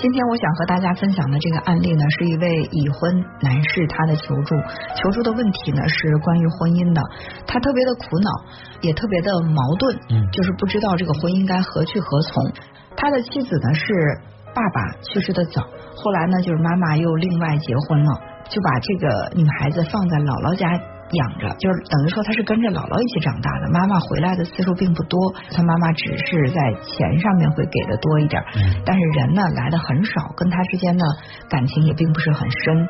今天我想和大家分享的这个案例呢，是一位已婚男士他的求助，求助的问题呢是关于婚姻的，他特别的苦恼，也特别的矛盾，嗯就是不知道这个婚姻该何去何从。他的妻子呢是爸爸去世的早，后来呢就是妈妈又另外结婚了，就把这个女孩子放在姥姥家。养着，就是等于说他是跟着姥姥一起长大的。妈妈回来的次数并不多，他妈妈只是在钱上面会给的多一点，嗯但是人呢来的很少，跟他之间的感情也并不是很深。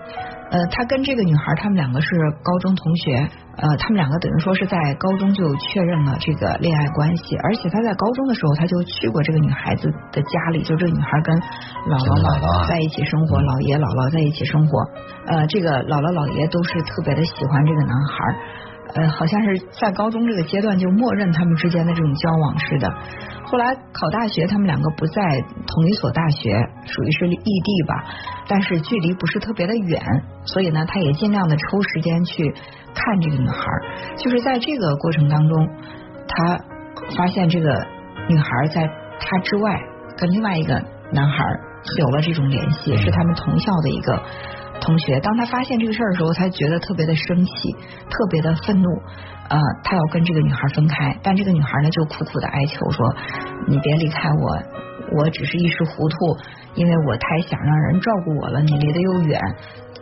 呃，他跟这个女孩，他们两个是高中同学，呃，他们两个等于说是在高中就确认了这个恋爱关系，而且他在高中的时候他就去过这个女孩子的家里，就这个女孩跟姥姥跟姥姥啊在一起生活，嗯姥爷姥姥在一起生活，呃，这个姥姥姥爷都是特别的喜欢这个男孩。呃，好像是在高中这个阶段就默认他们之间的这种交往似的。后来考大学，他们两个不在同一所大学，属于是异地吧，但是距离不是特别的远，所以呢，他也尽量的抽时间去看这个女孩。就是在这个过程当中，他发现这个女孩在他之外跟另外一个男孩有了这种联系，是他们同校的一个同学。当他发现这个事儿的时候，他觉得特别的生气，特别的愤怒，呃，他要跟这个女孩分开，但这个女孩呢就苦苦的哀求说：“你别离开我，我只是一时糊涂，因为我太想让人照顾我了，你离得又远。”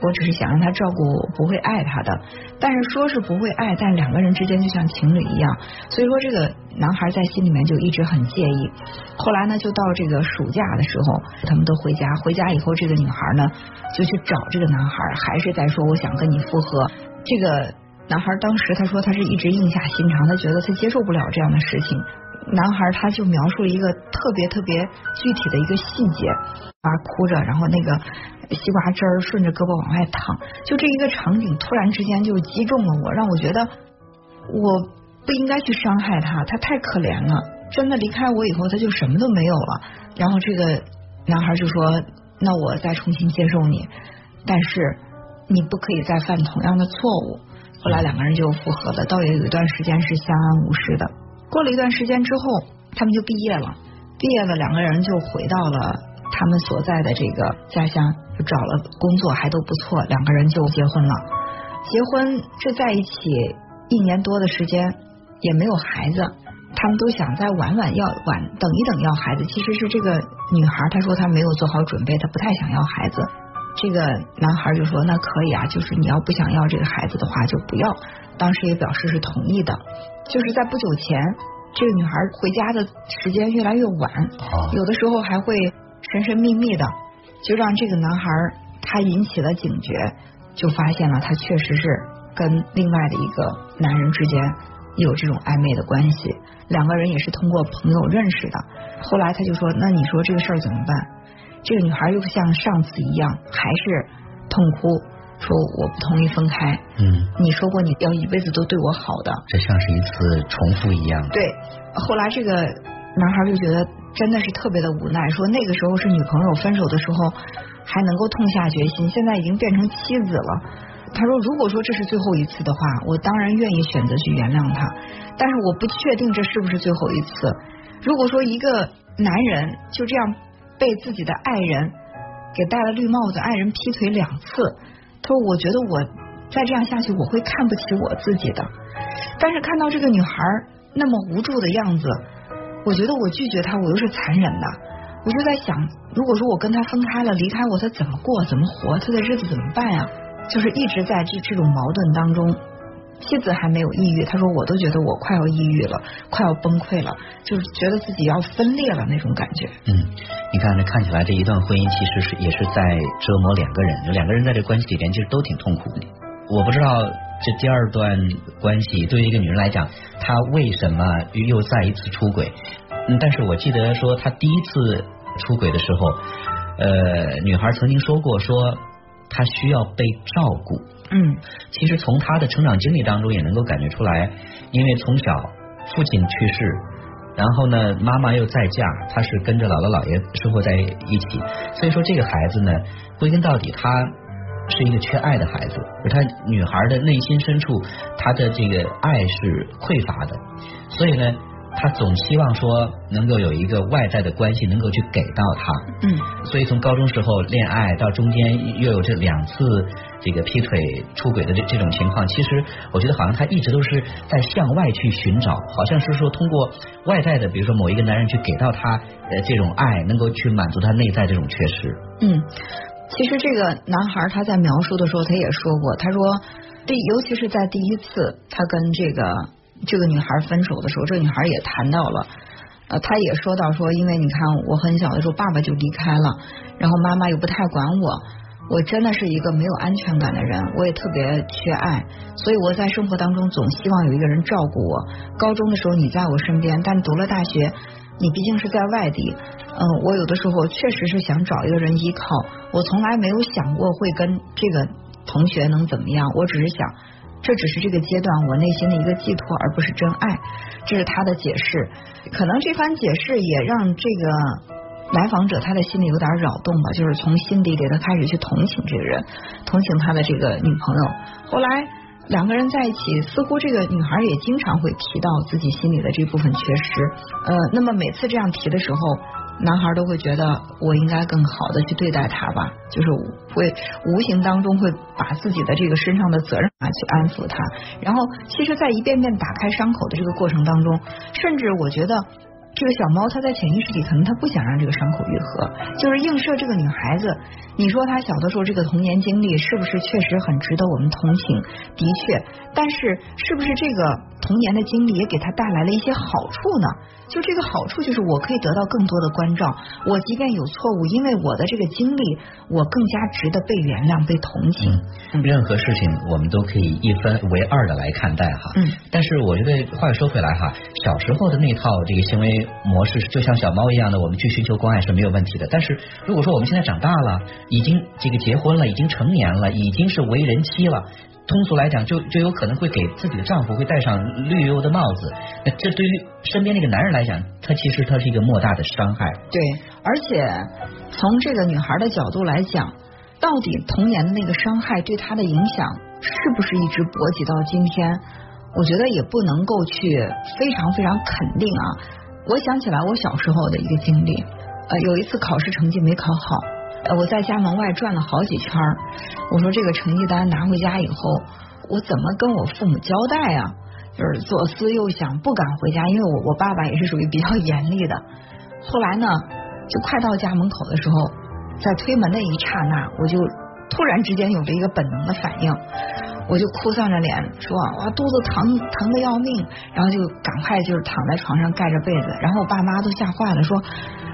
我只是想让他照顾我，不会爱他的。但是说是不会爱，但两个人之间就像情侣一样。所以说，这个男孩在心里面就一直很介意。后来呢，就到这个暑假的时候，他们都回家。回家以后，这个女孩呢就去找这个男孩，还是在说我想跟你复合。这个男孩当时他说他是一直硬下心肠，他觉得他接受不了这样的事情。男孩他就描述了一个特别特别具体的一个细节，啊哭着，然后那个西瓜汁儿顺着胳膊往外淌，就这一个场景突然之间就击中了我，让我觉得我不应该去伤害他，他太可怜了。真的离开我以后，他就什么都没有了。然后这个男孩就说：“那我再重新接受你，但是你不可以再犯同样的错误。”后来两个人就复合了，倒也有一段时间是相安无事的。过了一段时间之后，他们就毕业了。毕业了，两个人就回到了他们所在的这个家乡，就找了工作，还都不错，两个人就结婚了。结婚这在一起一年多的时间，也没有孩子。他们都想再晚晚要晚等一等要孩子，其实是这个女孩她说她没有做好准备，她不太想要孩子。这个男孩就说那可以啊，就是你要不想要这个孩子的话就不要。当时也表示是同意的。就是在不久前，这个女孩回家的时间越来越晚，啊有的时候还会神神秘秘的，就让这个男孩他引起了警觉，就发现了他确实是跟另外的一个男人之间有这种暧昧的关系，两个人也是通过朋友认识的。后来他就说：“那你说这个事儿怎么办？”这个女孩又像上次一样，还是痛哭，说我不同意分开。嗯，你说过你要一辈子都对我好的，这像是一次重复一样。对，后来这个男孩就觉得真的是特别的无奈，说那个时候是女朋友，分手的时候还能够痛下决心，现在已经变成妻子了。他说，如果说这是最后一次的话，我当然愿意选择去原谅他，但是我不确定这是不是最后一次。如果说一个男人就这样被自己的爱人给戴了绿帽子，爱人劈腿两次，他说，我觉得我再这样下去，我会看不起我自己的。但是看到这个女孩那么无助的样子，我觉得我拒绝她，我又是残忍的。我就在想，如果说我跟她分开了，离开我，她怎么过，怎么活，她的日子怎么办呀？就是一直在这这种矛盾当中。妻子还没有抑郁，他说我都觉得我快要抑郁了，快要崩溃了，就是觉得自己要分裂了那种感觉。嗯，你看，这看起来这一段婚姻其实是也是在折磨两个人，两个人在这关系里边其实都挺痛苦的。我不知道这第二段关系对于一个女人来讲，她为什么又再一次出轨？嗯，但是我记得说她第一次出轨的时候，呃，女孩曾经说过说她需要被照顾。嗯。其实从他的成长经历当中也能够感觉出来，因为从小父亲去世，然后呢妈妈又再嫁，他是跟着姥姥姥爷生活在一起，所以说这个孩子呢，归根到底他是一个缺爱的孩子，就他女孩的内心深处，她的这个爱是匮乏的，所以呢，他总希望说能够有一个外在的关系能够去给到他，嗯，所以从高中时候恋爱到中间又有这两次这个劈腿出轨的这这种情况，其实我觉得好像他一直都是在向外去寻找，好像是说通过外在的，比如说某一个男人去给到他呃这种爱，能够去满足他内在这种缺失。嗯，其实这个男孩他在描述的时候，他也说过，他说第尤其是在第一次他跟这个这个女孩分手的时候，这女孩也谈到了，呃，她也说到说，因为你看我很小的时候爸爸就离开了，然后妈妈又不太管我，我真的是一个没有安全感的人，我也特别缺爱，所以我在生活当中总希望有一个人照顾我。高中的时候你在我身边，但读了大学，你毕竟是在外地，嗯，我有的时候确实是想找一个人依靠，我从来没有想过会跟这个同学能怎么样，我只是想。这只是这个阶段我内心的一个寄托，而不是真爱。这是他的解释，可能这番解释也让这个来访者他的心里有点扰动吧，就是从心底里他开始去同情这个人，同情他的这个女朋友。后来两个人在一起，似乎这个女孩也经常会提到自己心里的这部分缺失。呃，那么每次这样提的时候。男孩都会觉得我应该更好的去对待他吧，就是会无形当中会把自己的这个身上的责任啊去安抚他，然后其实，在一遍遍打开伤口的这个过程当中，甚至我觉得。这个小猫，它在潜意识里可能它不想让这个伤口愈合，就是映射这个女孩子。你说她小的时候这个童年经历是不是确实很值得我们同情？的确，但是是不是这个童年的经历也给她带来了一些好处呢？就这个好处就是我可以得到更多的关照，我即便有错误，因为我的这个经历，我更加值得被原谅、被同情。任何事情我们都可以一分为二的来看待哈。嗯。但是我觉得话又说回来哈，小时候的那套这个行为。模式就像小猫一样的，我们去寻求关爱是没有问题的。但是如果说我们现在长大了，已经这个结婚了，已经成年了，已经是为人妻了，通俗来讲，就就有可能会给自己的丈夫会戴上绿油的帽子。那这对于身边那个男人来讲，他其实他是一个莫大的伤害。对，而且从这个女孩的角度来讲，到底童年的那个伤害对她的影响是不是一直波及到今天？我觉得也不能够去非常非常肯定啊。我想起来我小时候的一个经历，呃，有一次考试成绩没考好，呃，我在家门外转了好几圈我说这个成绩单拿回家以后，我怎么跟我父母交代啊？就是左思右想，不敢回家，因为我我爸爸也是属于比较严厉的。后来呢，就快到家门口的时候，在推门的一刹那，我就突然之间有了一个本能的反应。我就哭丧着脸说哇肚子疼疼的要命，然后就赶快就是躺在床上盖着被子，然后我爸妈都吓坏了，说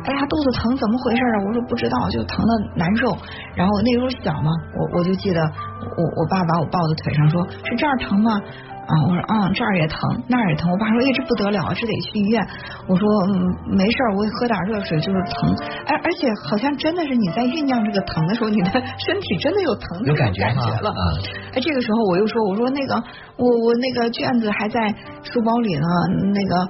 哎呀肚子疼怎么回事啊？我说不知道，就疼的难受。然后那时候小嘛，我我就记得我我爸把我抱在腿上说，是这儿疼吗？啊，我说啊，这儿也疼，那儿也疼。我爸说，哎，这不得了，这得去医院。我说，嗯，没事，我喝点热水，就是疼。而而且好像真的是你在酝酿这个疼的时候，你的 身体真的有疼的感觉了。哎，这个时候我又说，我说那个，我我那个卷子还在书包里呢，那个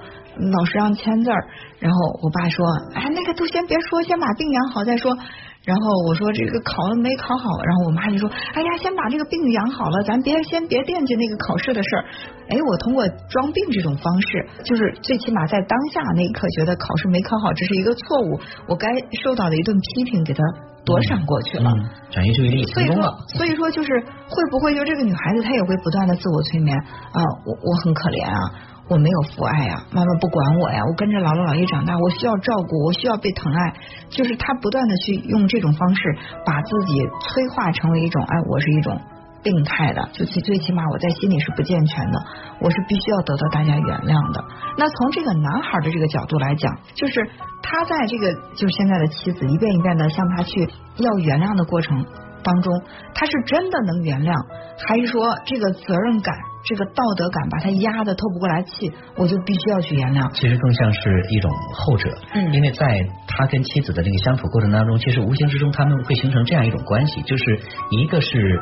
老师让签字儿。然后我爸说，哎，那个都先别说，先把病养好再说。然后我说这个考了没考好，然后我妈就说，哎呀，先把这个病养好了，咱别先别惦记那个考试的事儿。哎，我通过装病这种方式，就是最起码在当下那一刻觉得考试没考好这是一个错误，我该受到的一顿批评给他躲闪过去了，转移注意力成功了。所以说就是会不会就这个女孩子她也会不断的自我催眠啊，我我很可怜啊。我没有父爱呀，妈妈不管我呀，我跟着姥姥姥爷长大，我需要照顾，我需要被疼爱，就是她不断的去用这种方式把自己催化成为一种，哎，我是一种病态的，就其最起码我在心里是不健全的，我是必须要得到大家原谅的。那从这个男孩的这个角度来讲，就是他在这个就是现在的妻子一遍一遍的向他去要原谅的过程。当中，他是真的能原谅，还是说这个责任感、这个道德感把他压得透不过来气？我就必须要去原谅。其实更像是一种后者，嗯，因为在他跟妻子的这个相处过程当中，其实无形之中他们会形成这样一种关系，就是一个是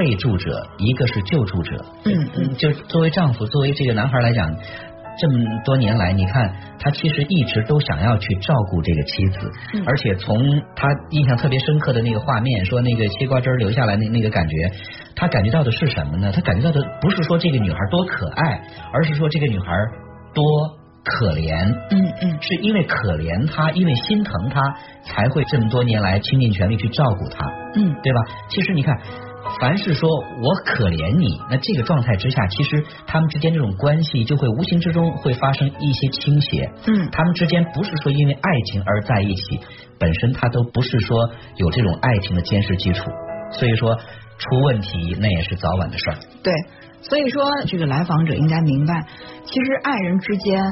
被助者，一个是救助者。嗯嗯，就作为丈夫，作为这个男孩来讲。这么多年来，你看他其实一直都想要去照顾这个妻子，而且从他印象特别深刻的那个画面，说那个西瓜汁流下来那那个感觉，他感觉到的是什么呢？他感觉到的不是说这个女孩多可爱，而是说这个女孩多可怜，嗯嗯，是因为可怜他，因为心疼他，才会这么多年来倾尽全力去照顾他，嗯，对吧？其实你看。凡是说我可怜你，那这个状态之下，其实他们之间这种关系就会无形之中会发生一些倾斜。嗯，他们之间不是说因为爱情而在一起，本身他都不是说有这种爱情的坚实基础，所以说出问题那也是早晚的事儿。对，所以说这个来访者应该明白，其实爱人之间，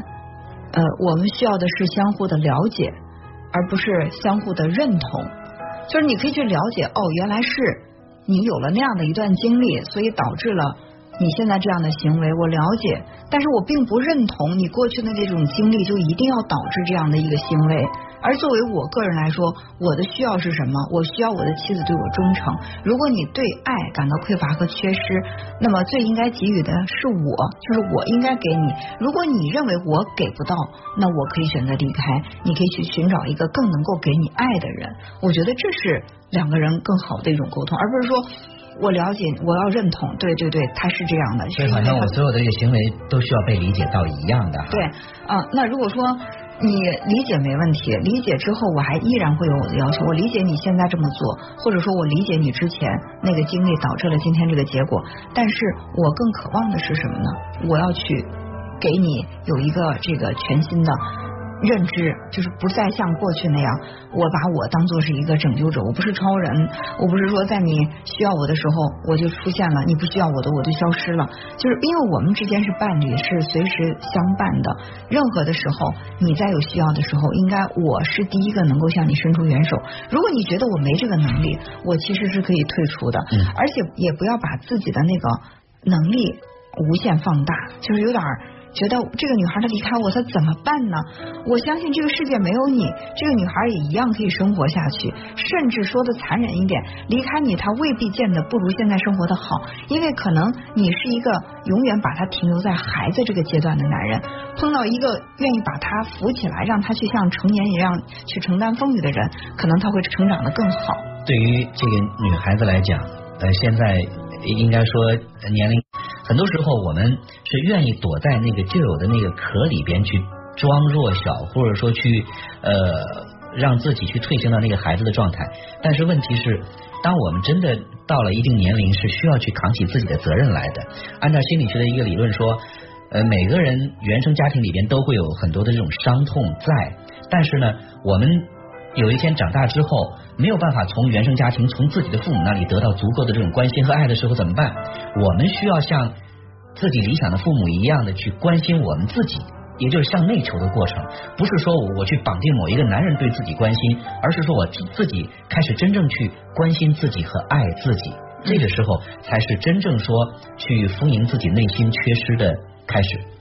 呃，我们需要的是相互的了解，而不是相互的认同。就是你可以去了解，哦，原来是。你有了那样的一段经历，所以导致了你现在这样的行为。我了解，但是我并不认同你过去的那种经历就一定要导致这样的一个行为。而作为我个人来说，我的需要是什么？我需要我的妻子对我忠诚。如果你对爱感到匮乏和缺失，那么最应该给予的是我，就是我应该给你。如果你认为我给不到，那我可以选择离开，你可以去寻找一个更能够给你爱的人。我觉得这是两个人更好的一种沟通，而不是说我了解，我要认同，对对对，他是这样的。所以好像我所有的这个行为都需要被理解到一样的。对啊，那如果说。你理解没问题，理解之后我还依然会有我的要求。我理解你现在这么做，或者说我理解你之前那个经历导致了今天这个结果，但是我更渴望的是什么呢？我要去给你有一个这个全新的。认知就是不再像过去那样，我把我当做是一个拯救者，我不是超人，我不是说在你需要我的时候我就出现了，你不需要我的我就消失了，就是因为我们之间是伴侣，是随时相伴的，任何的时候你在有需要的时候，应该我是第一个能够向你伸出援手。如果你觉得我没这个能力，我其实是可以退出的，而且也不要把自己的那个能力无限放大，就是有点。觉得这个女孩她离开我，她怎么办呢？我相信这个世界没有你，这个女孩也一样可以生活下去。甚至说的残忍一点，离开你，她未必见得不如现在生活的好，因为可能你是一个永远把她停留在孩子这个阶段的男人，碰到一个愿意把她扶起来，让她去像成年一样去承担风雨的人，可能她会成长的更好。对于这个女孩子来讲，呃，现在应该说年龄。很多时候，我们是愿意躲在那个旧有的那个壳里边去装弱小，或者说去呃让自己去退行到那个孩子的状态。但是问题是，当我们真的到了一定年龄，是需要去扛起自己的责任来的。按照心理学的一个理论说，呃，每个人原生家庭里边都会有很多的这种伤痛在，但是呢，我们。有一天长大之后，没有办法从原生家庭、从自己的父母那里得到足够的这种关心和爱的时候怎么办？我们需要像自己理想的父母一样的去关心我们自己，也就是向内求的过程。不是说我去绑定某一个男人对自己关心，而是说我自己开始真正去关心自己和爱自己。这个时候才是真正说去丰盈自己内心缺失的开始。